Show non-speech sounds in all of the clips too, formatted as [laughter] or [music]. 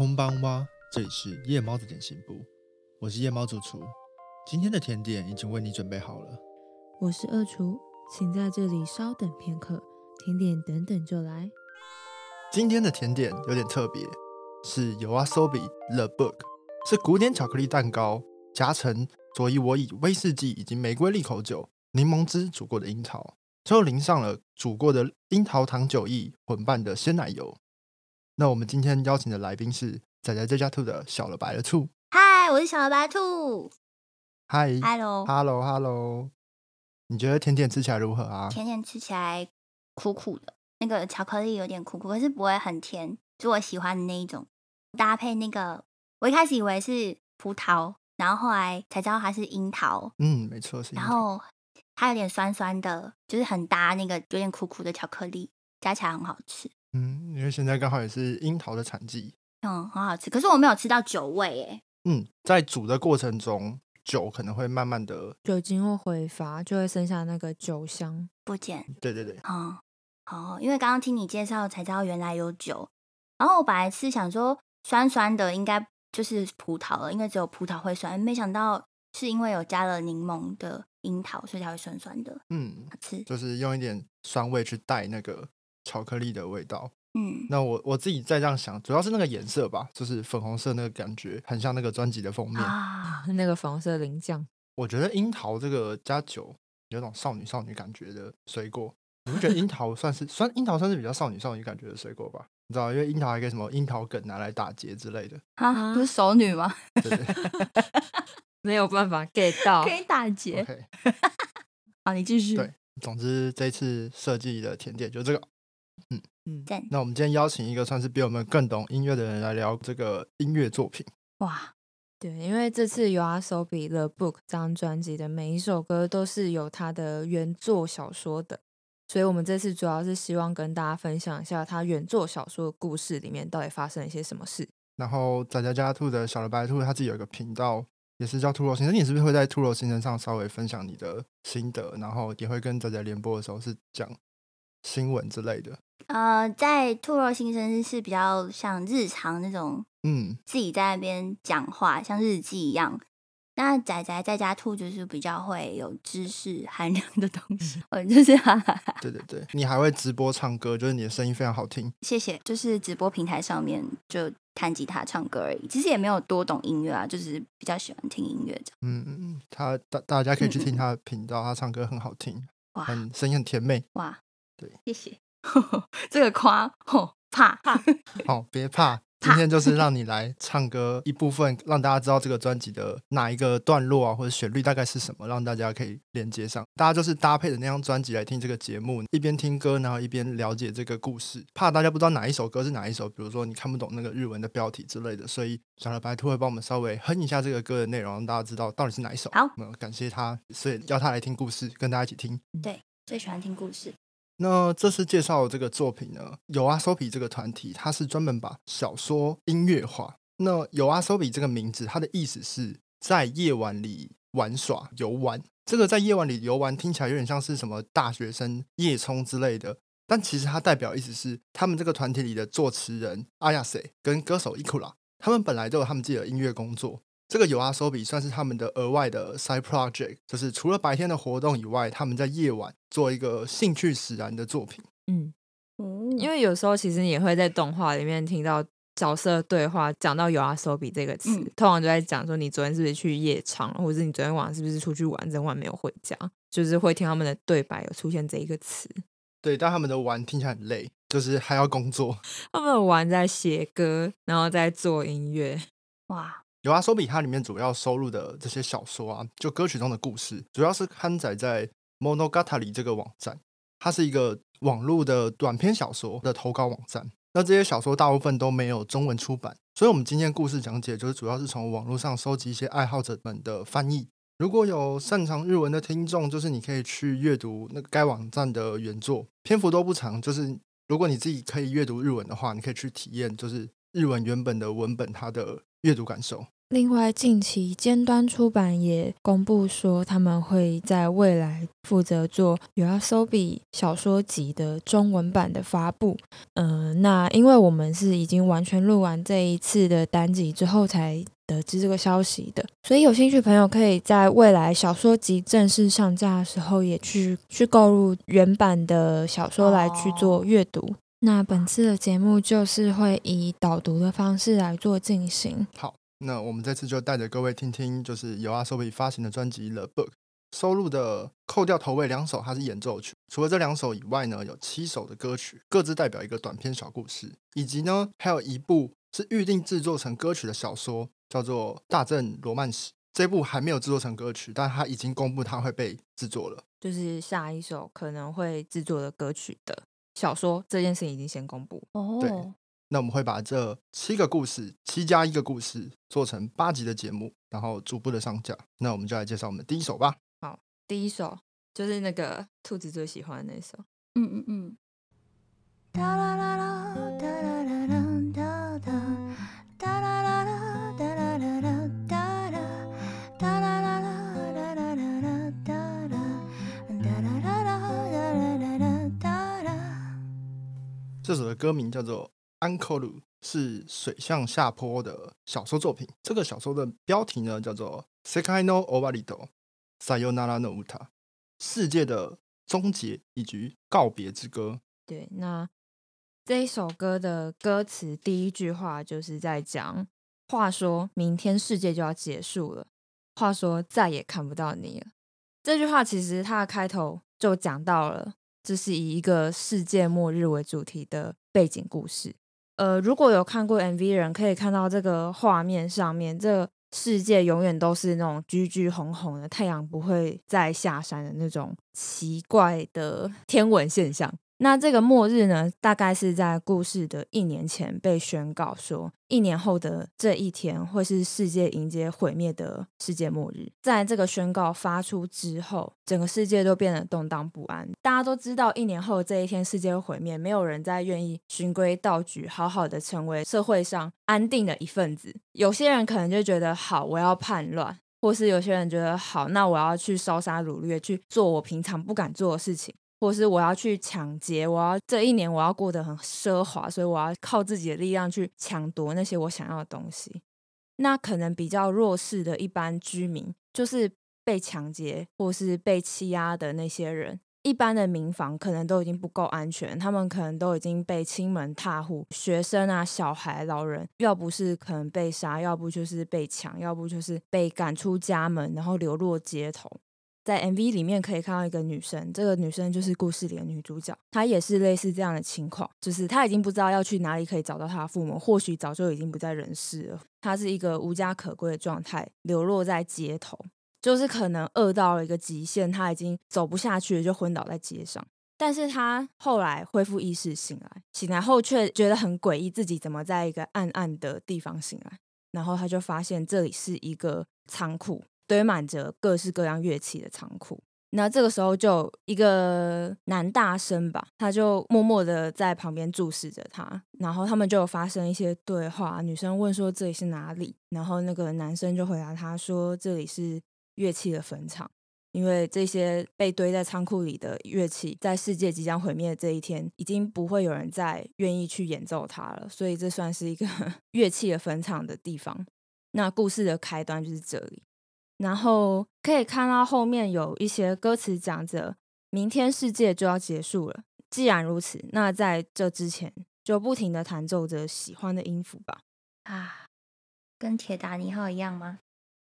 空邦哇，这里是夜猫的点心部，我是夜猫主厨。今天的甜点已经为你准备好了。我是二厨，请在这里稍等片刻，甜点等等就来。今天的甜点有点特别，是 Yoasobi The Book，是古典巧克力蛋糕，夹层佐以我以威士忌以及玫瑰利口酒、柠檬汁煮过的樱桃，最后淋上了煮过的樱桃糖酒液混拌的鲜奶油。那我们今天邀请的来宾是仔仔这家兔的小了白了兔。嗨，我是小了白兔。嗨 Hello，，Hello Hello，你觉得甜点吃起来如何啊？甜点吃起来苦苦的，那个巧克力有点苦苦，可是不会很甜，就我喜欢的那一种。搭配那个，我一开始以为是葡萄，然后后来才知道它是樱桃，嗯，没错，是樱然桃。后它有点酸酸的，就是很搭那个有点苦苦的巧克力，加起来很好吃。嗯，因为现在刚好也是樱桃的产季。嗯，很好吃。可是我没有吃到酒味，诶，嗯，在煮的过程中，酒可能会慢慢的，酒精会挥发，就会剩下那个酒香。不见。对对对，嗯，哦，因为刚刚听你介绍才知道原来有酒，然后我本来是想说酸酸的应该就是葡萄了，因为只有葡萄会酸，没想到是因为有加了柠檬的樱桃，所以才会酸酸的，嗯，好吃。就是用一点酸味去带那个巧克力的味道。嗯，那我我自己在这样想，主要是那个颜色吧，就是粉红色那个感觉，很像那个专辑的封面。啊，那个粉红色淋酱，我觉得樱桃这个加酒，有种少女少女感觉的水果。你不觉得樱桃算是算樱桃算是比较少女少女感觉的水果吧？你知道，因为樱桃还可以什么樱桃梗拿来打结之类的。啊，不是熟女吗？对对 [laughs] 没有办法 get [laughs] 到可。以打结。，OK。[laughs] 好，你继续。对总之，这次设计的甜点就这个。嗯，赞那我们今天邀请一个算是比我们更懂音乐的人来聊这个音乐作品。哇，对，因为这次 You Are So Be The Book 这张专辑的每一首歌都是有它的原作小说的，所以我们这次主要是希望跟大家分享一下他原作小说的故事里面到底发生了一些什么事。然后仔仔家兔的小了白兔，他自己有一个频道，也是叫兔肉先生。你是不是会在兔肉先生上稍微分享你的心得，然后也会跟仔仔联播的时候是讲新闻之类的？呃，在兔肉新生是比较像日常那种嗯，自己在那边讲话，像日记一样。那仔仔在家兔就是比较会有知识含量的东西，嗯，就是哈哈哈，对对对，你还会直播唱歌，就是你的声音非常好听。谢谢。就是直播平台上面就弹吉他唱歌而已，其实也没有多懂音乐啊，就是比较喜欢听音乐这样。嗯嗯嗯，他大大家可以去听他的频道，他唱歌很好听，哇很声音很甜美。哇，对，谢谢。[laughs] 这个夸吼怕怕，好，别怕，今天就是让你来唱歌一部分，让大家知道这个专辑的哪一个段落啊，或者旋律大概是什么，让大家可以连接上。大家就是搭配着那张专辑来听这个节目，一边听歌，然后一边了解这个故事。怕大家不知道哪一首歌是哪一首，比如说你看不懂那个日文的标题之类的，所以小了白兔会帮我们稍微哼一下这个歌的内容，让大家知道到底是哪一首。好那感谢他，所以邀他来听故事，跟大家一起听。对，最喜欢听故事。那这次介绍的这个作品呢，有阿 Sopi 这个团体，它是专门把小说音乐化。那有阿 Sopi 这个名字，它的意思是在夜晚里玩耍、游玩。这个在夜晚里游玩听起来有点像是什么大学生夜冲之类的，但其实它代表意思是，他们这个团体里的作词人阿亚塞跟歌手伊库拉，他们本来都有他们自己的音乐工作。这个有阿手比算是他们的额外的 side project，就是除了白天的活动以外，他们在夜晚做一个兴趣使然的作品。嗯，哦因为有时候其实你也会在动画里面听到角色对话，讲到 “you are so be” 这个词，嗯通常就在讲说你昨天是不是去夜场，或者是你昨天晚上是不是出去玩，整晚没有回家，就是会听他们的对白有出现这一个词。对，但他们的玩听起来很累，就是还要工作。[laughs] 他们有玩在写歌，然后在做音乐。哇，有阿手比它里面主要收录的这些小说啊，就歌曲中的故事，主要是刊载在 Monogatari 这个网站，它是一个网络的短篇小说的投稿网站。那这些小说大部分都没有中文出版，所以我们今天故事讲解就是主要是从网络上收集一些爱好者们的翻译。如果有擅长日文的听众，就是你可以去阅读那个该网站的原作，篇幅都不长。就是如果你自己可以阅读日文的话，你可以去体验，就是日文原本的文本它的阅读感受。另外，近期尖端出版也公布说，他们会在未来负责做《有阿 SOBI》小说集的中文版的发布。嗯，那因为我们是已经完全录完这一次的单集之后才得知这个消息的，所以有兴趣朋友可以在未来小说集正式上架的时候，也去去购入原版的小说来去做阅读。那本次的节目就是会以导读的方式来做进行。好。那我们这次就带着各位听听，就是由阿 Sobi 发行的专辑《The Book》收录的，扣掉头尾两首，它是演奏曲。除了这两首以外呢，有七首的歌曲，各自代表一个短篇小故事，以及呢，还有一部是预定制作成歌曲的小说，叫做《大正罗曼史》。这部还没有制作成歌曲，但它已经公布它会被制作了。就是下一首可能会制作的歌曲的小说，这件事情已经先公布哦。对。那我们会把这七个故事，七加一个故事，做成八集的节目，然后逐步的上架。那我们就来介绍我们第一首吧。好，第一首就是那个兔子最喜欢的那首。嗯嗯嗯。哒啦啦啦，哒啦啦啦，这首的歌名叫做。安可鲁是水象下坡的小说作品。这个小说的标题呢，叫做《Sekai no Obarido Sayonara no Uta》，世界的终结以及告别之歌。对，那这一首歌的歌词第一句话就是在讲：话说明天世界就要结束了，话说再也看不到你了。这句话其实它的开头就讲到了，这是以一个世界末日为主题的背景故事。呃，如果有看过 MV 的人，可以看到这个画面上面，这个世界永远都是那种橘橘红红的，太阳不会再下山的那种奇怪的天文现象。那这个末日呢，大概是在故事的一年前被宣告说，一年后的这一天会是世界迎接毁灭的世界末日。在这个宣告发出之后，整个世界都变得动荡不安。大家都知道，一年后这一天世界会毁灭，没有人再愿意循规蹈矩，好好的成为社会上安定的一份子。有些人可能就觉得好，我要叛乱；或是有些人觉得好，那我要去烧杀掳掠，去做我平常不敢做的事情。或是我要去抢劫，我要这一年我要过得很奢华，所以我要靠自己的力量去抢夺那些我想要的东西。那可能比较弱势的一般居民，就是被抢劫或是被欺压的那些人。一般的民房可能都已经不够安全，他们可能都已经被亲门踏户，学生啊、小孩、老人，要不是可能被杀，要不就是被抢，要不就是被赶出家门，然后流落街头。在 MV 里面可以看到一个女生，这个女生就是故事里的女主角，她也是类似这样的情况，就是她已经不知道要去哪里可以找到她的父母，或许早就已经不在人世了。她是一个无家可归的状态，流落在街头，就是可能饿到了一个极限，她已经走不下去，就昏倒在街上。但是她后来恢复意识，醒来，醒来后却觉得很诡异，自己怎么在一个暗暗的地方醒来？然后她就发现这里是一个仓库。堆满着各式各样乐器的仓库，那这个时候就一个男大生吧，他就默默的在旁边注视着他，然后他们就发生一些对话。女生问说这里是哪里，然后那个男生就回答他说这里是乐器的坟场，因为这些被堆在仓库里的乐器，在世界即将毁灭的这一天，已经不会有人再愿意去演奏它了，所以这算是一个 [laughs] 乐器的坟场的地方。那故事的开端就是这里。然后可以看到后面有一些歌词讲着，明天世界就要结束了。既然如此，那在这之前就不停的弹奏着喜欢的音符吧。啊，跟铁达尼号一样吗？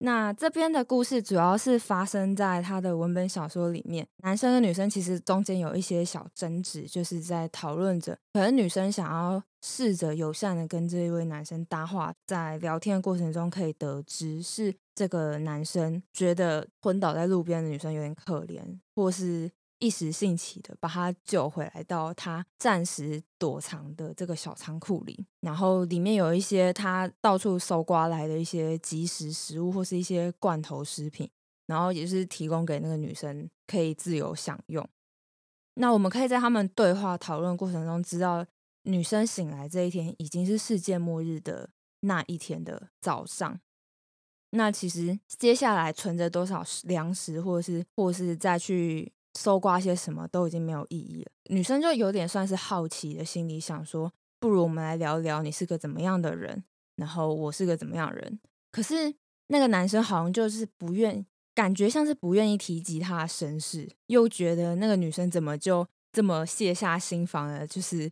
那这边的故事主要是发生在他的文本小说里面，男生跟女生其实中间有一些小争执，就是在讨论着，可能女生想要试着友善的跟这一位男生搭话，在聊天的过程中可以得知是这个男生觉得昏倒在路边的女生有点可怜，或是。一时兴起的把他救回来，到他暂时躲藏的这个小仓库里，然后里面有一些他到处搜刮来的一些即食食物或是一些罐头食品，然后也是提供给那个女生可以自由享用。那我们可以在他们对话讨论过程中知道，女生醒来这一天已经是世界末日的那一天的早上。那其实接下来存着多少粮食，或者是或是再去搜刮些什么，都已经没有意义了。女生就有点算是好奇的心理，想说，不如我们来聊聊你是个怎么样的人，然后我是个怎么样的人。可是那个男生好像就是不愿，感觉像是不愿意提及他的身世，又觉得那个女生怎么就这么卸下心防了，就是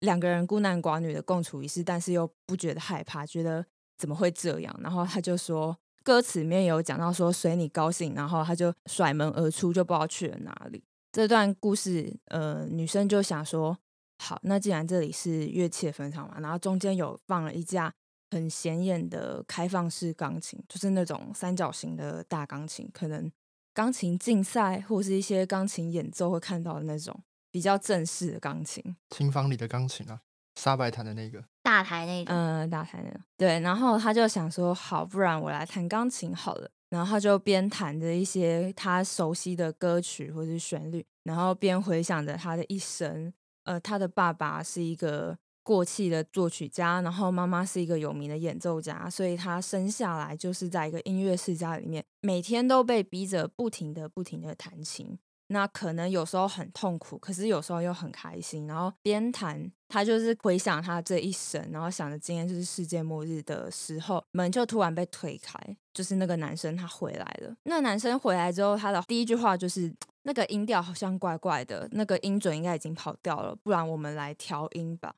两个人孤男寡女的共处一室，但是又不觉得害怕，觉得怎么会这样？然后他就说，歌词里面有讲到说随你高兴，然后他就甩门而出，就不知道去了哪里。这段故事，呃，女生就想说，好，那既然这里是乐器的分场嘛，然后中间有放了一架。很显眼的开放式钢琴，就是那种三角形的大钢琴，可能钢琴竞赛或是一些钢琴演奏会看到的那种比较正式的钢琴，琴房里的钢琴啊，沙白弹的那个大台那种，嗯，大台那个，对。然后他就想说，好，不然我来弹钢琴好了。然后他就边弹着一些他熟悉的歌曲或是旋律，然后边回想着他的一生。呃，他的爸爸是一个。过气的作曲家，然后妈妈是一个有名的演奏家，所以他生下来就是在一个音乐世家里面，每天都被逼着不停的、不停的弹琴。那可能有时候很痛苦，可是有时候又很开心。然后边弹，他就是回想他这一生，然后想着今天就是世界末日的时候，门就突然被推开，就是那个男生他回来了。那男生回来之后，他的第一句话就是：“那个音调好像怪怪的，那个音准应该已经跑掉了，不然我们来调音吧。”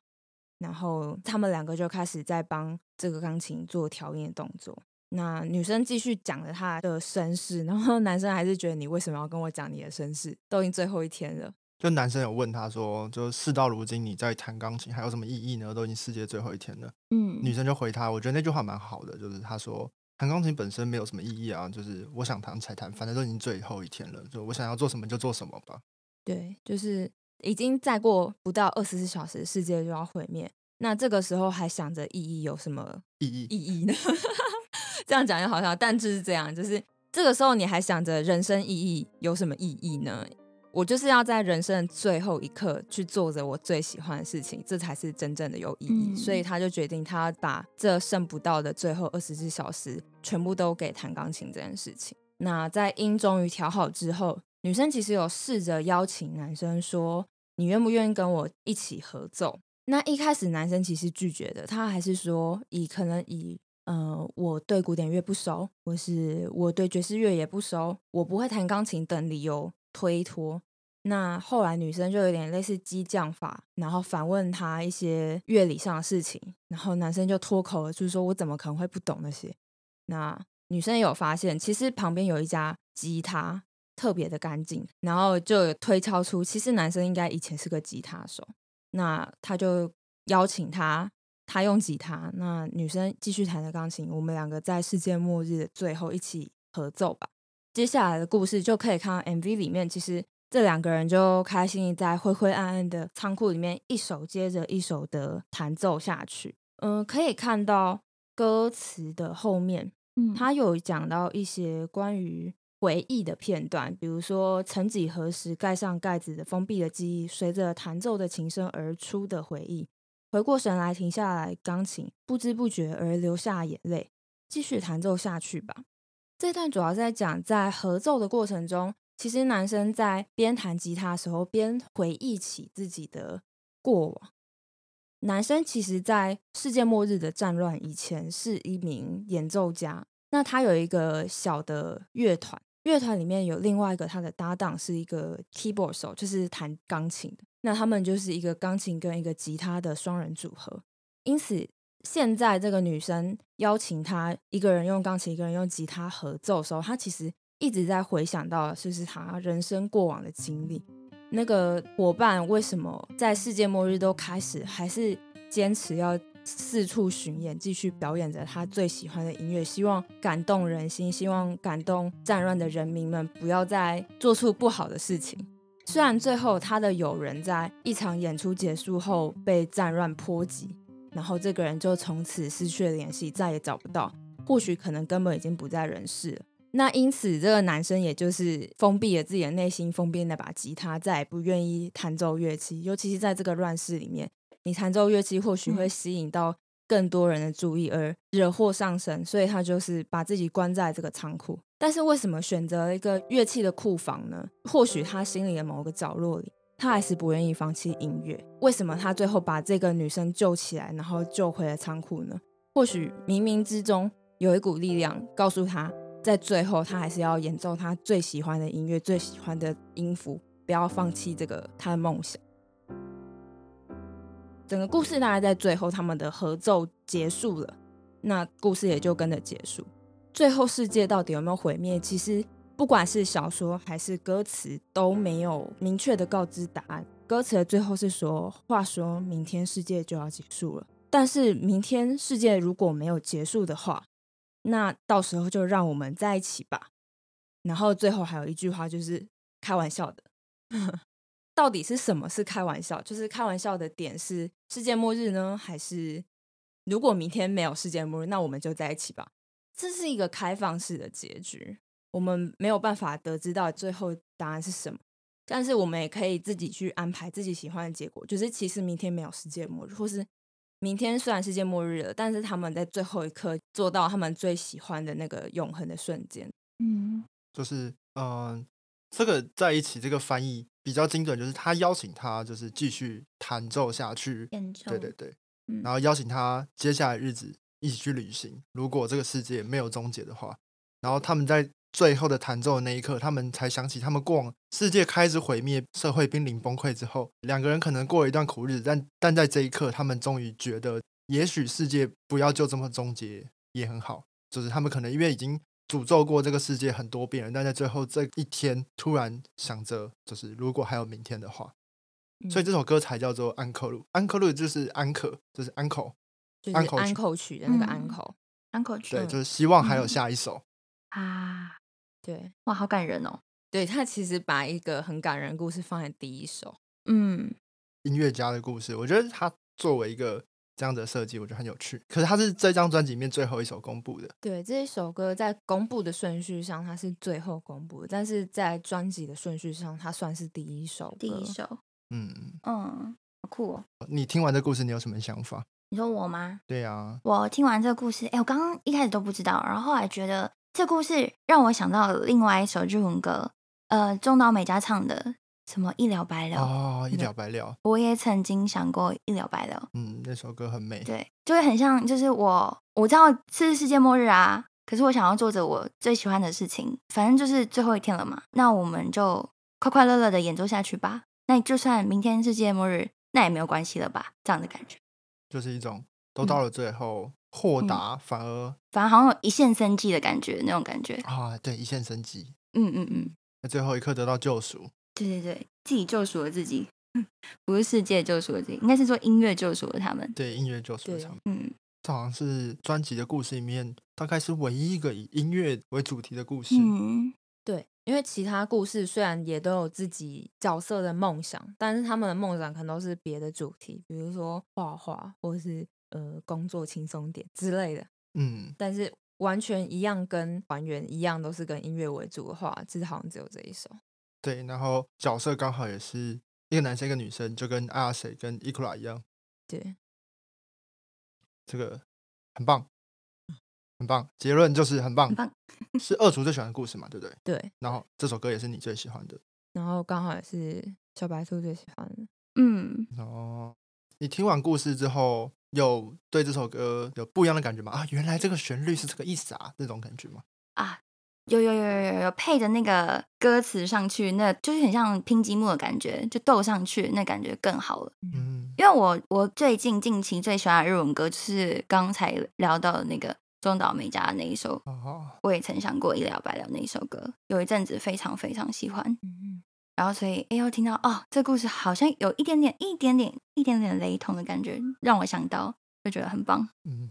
然后他们两个就开始在帮这个钢琴做调音的动作。那女生继续讲了她的身世，然后男生还是觉得你为什么要跟我讲你的身世？都已经最后一天了。就男生有问他说，就事到如今你在弹钢琴还有什么意义呢？都已经世界最后一天了。嗯，女生就回他，我觉得那句话蛮好的，就是他说弹钢琴本身没有什么意义啊，就是我想弹才弹，反正都已经最后一天了，就我想要做什么就做什么吧。对，就是。已经再过不到二十四小时，世界就要毁灭。那这个时候还想着意义有什么意义？意义呢？[laughs] 这样讲就好笑，但就是这样，就是这个时候你还想着人生意义有什么意义呢？我就是要在人生的最后一刻去做着我最喜欢的事情，这才是真正的有意义。所以他就决定，他把这剩不到的最后二十四小时全部都给弹钢琴这件事情。那在音终于调好之后。女生其实有试着邀请男生说：“你愿不愿意跟我一起合奏？”那一开始男生其实拒绝的，他还是说以可能以呃我对古典乐不熟，或是我对爵士乐也不熟，我不会弹钢琴等理由推脱。那后来女生就有点类似激将法，然后反问他一些乐理上的事情，然后男生就脱口而出说我怎么可能会不懂那些？那女生有发现，其实旁边有一家吉他。特别的干净，然后就推敲出，其实男生应该以前是个吉他手。那他就邀请他，他用吉他，那女生继续弹着钢琴。我们两个在世界末日的最后一起合奏吧。接下来的故事就可以看到 MV 里面，其实这两个人就开心在灰灰暗暗的仓库里面，一首接着一首的弹奏下去。嗯，可以看到歌词的后面，嗯，他有讲到一些关于。回忆的片段，比如说曾几何时盖上盖子的封闭的记忆，随着弹奏的琴声而出的回忆。回过神来，停下来，钢琴不知不觉而流下眼泪，继续弹奏下去吧。这段主要在讲，在合奏的过程中，其实男生在边弹吉他的时候，边回忆起自己的过往。男生其实，在世界末日的战乱以前，是一名演奏家。那他有一个小的乐团。乐团里面有另外一个他的搭档是一个 keyboard 手，就是弹钢琴的。那他们就是一个钢琴跟一个吉他的双人组合。因此，现在这个女生邀请他一个人用钢琴，一个人用吉他合奏的时候，他其实一直在回想到就是他人生过往的经历。那个伙伴为什么在世界末日都开始还是坚持要？四处巡演，继续表演着他最喜欢的音乐，希望感动人心，希望感动战乱的人民们，不要再做出不好的事情。虽然最后他的友人在一场演出结束后被战乱波及，然后这个人就从此失去了联系，再也找不到，或许可能根本已经不在人世了。那因此，这个男生也就是封闭了自己的内心，封闭那把吉他，再也不愿意弹奏乐器，尤其是在这个乱世里面。你弹奏乐器或许会吸引到更多人的注意而惹祸上身，所以他就是把自己关在这个仓库。但是为什么选择了一个乐器的库房呢？或许他心里的某个角落里，他还是不愿意放弃音乐。为什么他最后把这个女生救起来，然后救回了仓库呢？或许冥冥之中有一股力量告诉他，在最后他还是要演奏他最喜欢的音乐、最喜欢的音符，不要放弃这个他的梦想。整个故事大概在最后，他们的合奏结束了，那故事也就跟着结束。最后世界到底有没有毁灭？其实不管是小说还是歌词都没有明确的告知答案。歌词的最后是说：“话说明天世界就要结束了，但是明天世界如果没有结束的话，那到时候就让我们在一起吧。”然后最后还有一句话就是开玩笑的。[laughs] 到底是什么是开玩笑？就是开玩笑的点是世界末日呢，还是如果明天没有世界末日，那我们就在一起吧？这是一个开放式的结局，我们没有办法得知到最后答案是什么，但是我们也可以自己去安排自己喜欢的结果。就是其实明天没有世界末日，或是明天虽然世界末日了，但是他们在最后一刻做到他们最喜欢的那个永恒的瞬间。嗯，就是嗯，这个在一起这个翻译。比较精准，就是他邀请他，就是继续弹奏下去，对对对，然后邀请他接下来日子一起去旅行。如果这个世界没有终结的话，然后他们在最后的弹奏的那一刻，他们才想起他们过往世界开始毁灭，社会濒临崩溃之后，两个人可能过了一段苦日子，但但在这一刻，他们终于觉得，也许世界不要就这么终结也很好。就是他们可能因为已经。诅咒过这个世界很多遍了，但在最后这一天，突然想着，就是如果还有明天的话，所以这首歌才叫做安可路。安可路就是安可，就是安口，安口安口曲的那个安口，安口曲。对，就是希望还有下一首啊。对，哇，好感人哦。对他其实把一个很感人故事放在第一首，嗯，音乐家的故事，我觉得他作为一个。这样的设计我觉得很有趣，可是它是这张专辑里面最后一首公布的。对，这一首歌在公布的顺序上它是最后公布的，但是在专辑的顺序上它算是第一首。第一首，嗯嗯，好酷哦！你听完这故事，你有什么想法？你说我吗？对呀，我听完这个故事，哎，我刚刚一开始都不知道，然后后来觉得这故事让我想到另外一首日文歌，呃，中岛美嘉唱的。什么一了百了哦，一了百了。我也曾经想过一了百了。嗯，那首歌很美。对，就会很像，就是我我知道是世界末日啊，可是我想要做着我最喜欢的事情，反正就是最后一天了嘛，那我们就快快乐乐的演奏下去吧。那就算明天世界末日，那也没有关系了吧？这样的感觉，就是一种都到了最后，豁达反而反而好像有一线生机的感觉，那种感觉啊，对，一线生机。嗯嗯嗯，在最后一刻得到救赎。对对对，自己救赎了自己，不是世界救赎了自己，应该是说音乐救赎了他们。对，音乐救赎了他们。嗯，这好像是专辑的故事里面，大概是唯一一个以音乐为主题的故事。嗯，对，因为其他故事虽然也都有自己角色的梦想，但是他们的梦想可能都是别的主题，比如说画画，或是呃工作轻松点之类的。嗯，但是完全一样，跟还原一样，都是跟音乐为主的话，其实好像只有这一首。对，然后角色刚好也是一个男生一个女生，就跟阿谁跟伊库拉一样。对，这个很棒，很棒。结论就是很棒，很棒。是二厨最喜欢的故事嘛？对不对？对。然后这首歌也是你最喜欢的。然后刚好也是小白兔最喜欢的。嗯。哦，你听完故事之后，有对这首歌有不一样的感觉吗？啊，原来这个旋律是这个意思啊，这种感觉吗？啊。有有有有有有配着那个歌词上去，那就是很像拼积木的感觉，就斗上去，那感觉更好了。嗯，因为我我最近近期最喜欢的日文歌，就是刚才聊到的那个中岛美嘉的那一首。哦，我也曾想过一了百了那一首歌，有一阵子非常非常喜欢。嗯然后所以哎呦，听到哦，这故事好像有一点点、一点点、一点点雷同的感觉，让我想到，就觉得很棒。嗯，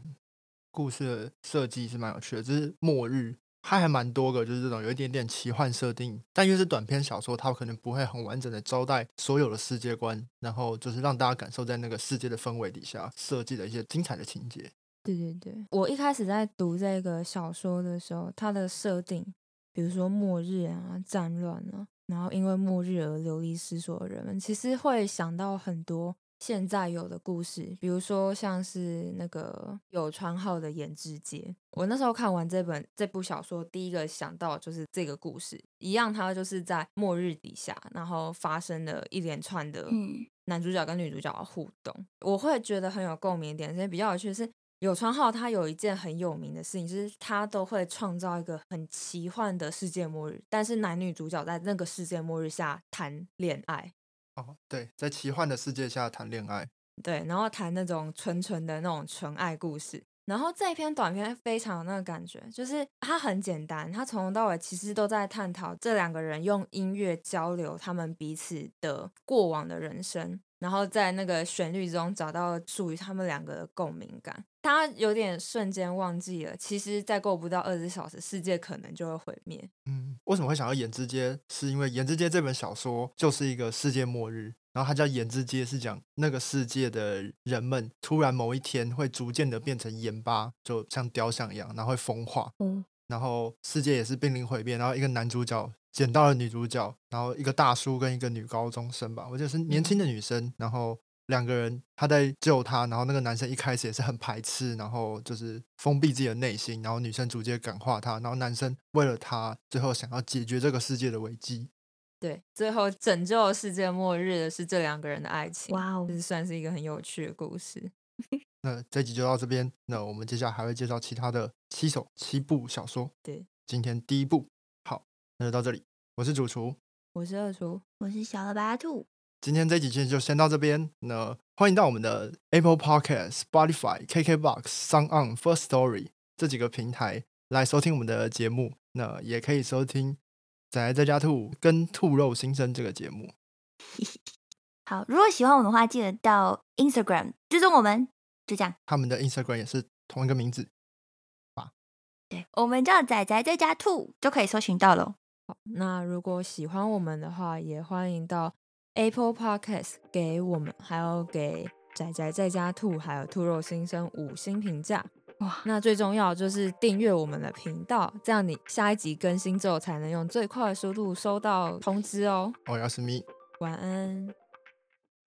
故事的设计是蛮有趣的，就是末日。它还蛮多个，就是这种有一点点奇幻设定，但又是短篇小说，它可能不会很完整的招待所有的世界观，然后就是让大家感受在那个世界的氛围底下设计的一些精彩的情节。对对对，我一开始在读这个小说的时候，它的设定，比如说末日啊、战乱啊，然后因为末日而流离失所的人们，其实会想到很多现在有的故事，比如说像是那个有川浩的《颜之街》，我那时候看完这本这部小说，第一个想到就是这个故事，一样，它就是在末日底下，然后发生了一连串的嗯男主角跟女主角的互动，我会觉得很有共鸣点。所以比较有趣的是，有川浩他有一件很有名的事情，就是他都会创造一个很奇幻的世界末日，但是男女主角在那个世界末日下谈恋爱。哦，对，在奇幻的世界下谈恋爱，对，然后谈那种纯纯的那种纯爱故事。然后这一篇短片非常有那个感觉，就是它很简单，它从头到尾其实都在探讨这两个人用音乐交流他们彼此的过往的人生，然后在那个旋律中找到属于他们两个的共鸣感。他有点瞬间忘记了，其实再过不到二十四小时，世界可能就会毁灭。嗯，为什么会想要《颜之街》？是因为《颜之街》这本小说就是一个世界末日，然后它叫《颜之街》，是讲那个世界的人们突然某一天会逐渐的变成盐巴，就像雕像一样，然后会风化，嗯然后世界也是濒临毁灭，然后一个男主角捡到了女主角，然后一个大叔跟一个女高中生吧，我记得是年轻的女生，然后两个人他在救他，然后那个男生一开始也是很排斥，然后就是封闭自己的内心，然后女生逐渐感化他，然后男生为了他最后想要解决这个世界的危机。对，最后拯救世界末日的是这两个人的爱情。哇哦这，算是一个很有趣的故事。[laughs] 那这集就到这边，那我们接下来还会介绍其他的七首七部小说。对，今天第一部，好，那就到这里，我是主厨。我是二厨，我是小了白兔，今天这集其实就先到这边。那欢迎到我们的 Apple Podcast、Spotify、KKBox、Sound On、First Story 这几个平台来收听我们的节目。那也可以收听《仔仔在家兔》跟《兔肉新生》这个节目。[laughs] 好，如果喜欢我们的话，记得到 Instagram 追踪我们，就这样。他们的 Instagram 也是同一个名字。对，我们叫仔仔在家兔就可以搜寻到了。好，那如果喜欢我们的话，也欢迎到 Apple Podcast 给我们，还有给仔仔在家兔，还有兔肉新生五星评价。哇，那最重要就是订阅我们的频道，这样你下一集更新之后才能用最快的速度收到通知哦。我要是咪。晚安。